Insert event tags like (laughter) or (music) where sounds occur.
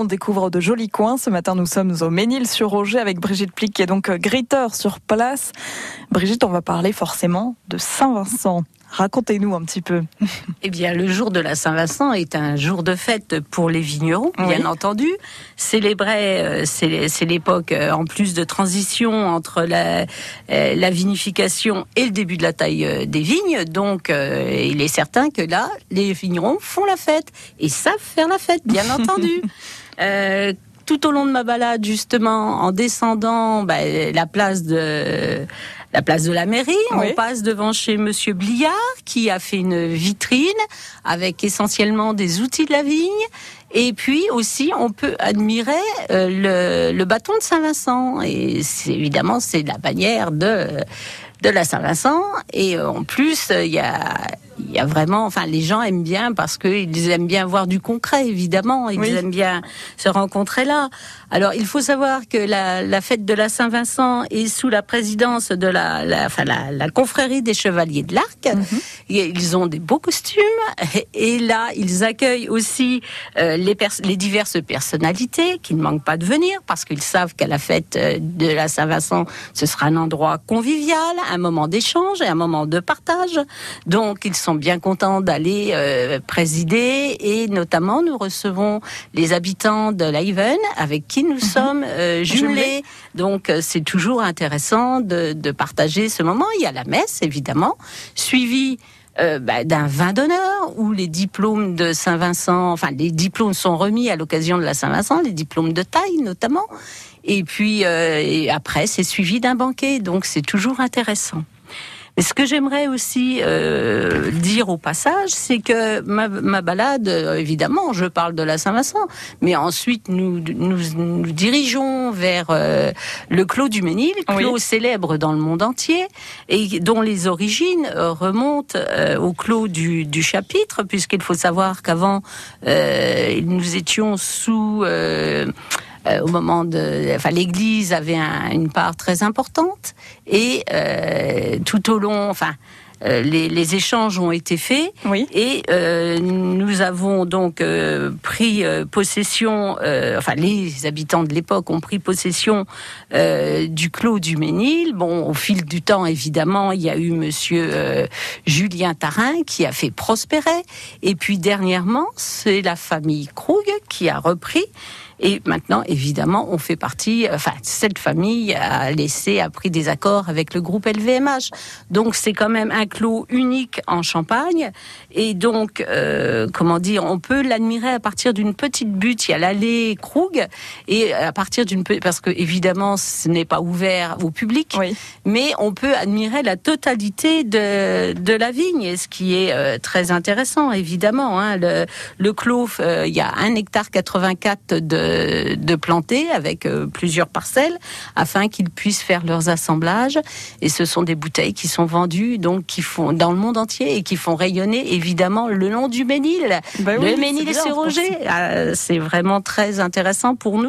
on découvre de jolis coins. Ce matin, nous sommes au Ménil-sur-Roger avec Brigitte Plic, qui est donc gritteur sur place. Brigitte, on va parler forcément de Saint-Vincent. Racontez-nous un petit peu. (laughs) Eh bien, le jour de la Saint-Vincent est un jour de fête pour les vignerons, bien entendu. Célébrer, euh, c'est l'époque, euh, en plus de transition entre la, euh, la, vinification et le début de la taille des vignes. Donc, il est certain que là, les vignerons font la fête et savent faire la fête, bien (laughs) entendu. Tout au long de ma balade, justement, en descendant bah, la place de la place de la mairie. On passe devant chez Monsieur Bliard qui a fait une vitrine avec essentiellement des outils de la vigne. Et puis aussi, on peut admirer euh, le, le, bâton de Saint-Vincent. Et évidemment, c'est la bannière de de la Saint-Vincent. Et euh, en plus, il y a y a vraiment, enfin, les gens aiment bien parce qu'ils aiment bien voir du concret, évidemment. Ils aiment bien se rencontrer là. Alors, il faut savoir que la, la fête de la Saint-Vincent est sous la présidence de la, la, enfin, la, la confrérie des Chevaliers de l'Arc. Mhm. Ils ont des beaux costumes (laughs) et là, ils accueillent aussi euh, les, les diverses personnalités qui ne manquent pas de venir parce qu'ils savent qu'à la fête euh, de la Saint-Vincent, ce sera un endroit convivial, un moment d'échange et un moment de partage. Donc, ils sont bien contents d'aller euh, présider et notamment nous recevons les habitants de l'Aven avec qui nous mhm. sommes euh, (laughs) jumelés. Donc euh, c'est toujours intéressant de, de, partager ce moment. Il y a la messe évidemment, suivi bah, d'un vin d'honneur où les diplômes de Saint-Vincent, enfin les diplômes sont remis à l'occasion de la Saint-Vincent, les diplômes de taille notamment. Et puis et après c'est suivi d'un banquet, donc c'est toujours intéressant. Mais ce que j'aimerais aussi euh, dire au passage, c'est que ma, ma, balade, euh, évidemment, je parle de la Saint-Vincent, mais ensuite nous nous, nous dirigeons vers euh, le Clos du Ménil, clos célèbre dans le monde entier et dont les origines euh, remontent au Clos du, du chapitre, puisqu'il faut savoir qu'avant nous étions sous euh, au moment de, enfin, l'Église avait une part très importante et euh, tout au long, enfin. Euh, les, les, échanges ont été faits oui. et euh, nous avons donc euh, pris possession, enfin les habitants de l'époque ont pris possession du clos du Ménil. Bon, au fil du temps, évidemment, il y a eu Monsieur Julien Tarin qui a fait prospérer, et puis dernièrement, c'est la famille Krug qui a repris. Et maintenant, évidemment, on fait partie, enfin, cette famille a laissé, a pris des accords avec le groupe LVMH. Donc, c'est quand même un clos unique en Champagne. Et donc, euh, comment dire, on peut l'admirer à partir d'une petite butte. Il y a l'allée Krug. Et à partir d'une, parce que évidemment, ce n'est pas ouvert au public. Oui. Mais on peut admirer la totalité de, de la vigne. ce qui est euh, très intéressant, évidemment. Hein. Le, le clos, euh, il y a un hectare 84 de de, planter avec euh, plusieurs parcelles afin qu'ils puissent faire leurs assemblages. Et ce sont des bouteilles qui sont vendues donc qui font dans le monde entier et qui font rayonner évidemment le nom du Ménil. Bah le Ménil et ses Roger. Ah, c'est vraiment très intéressant pour nous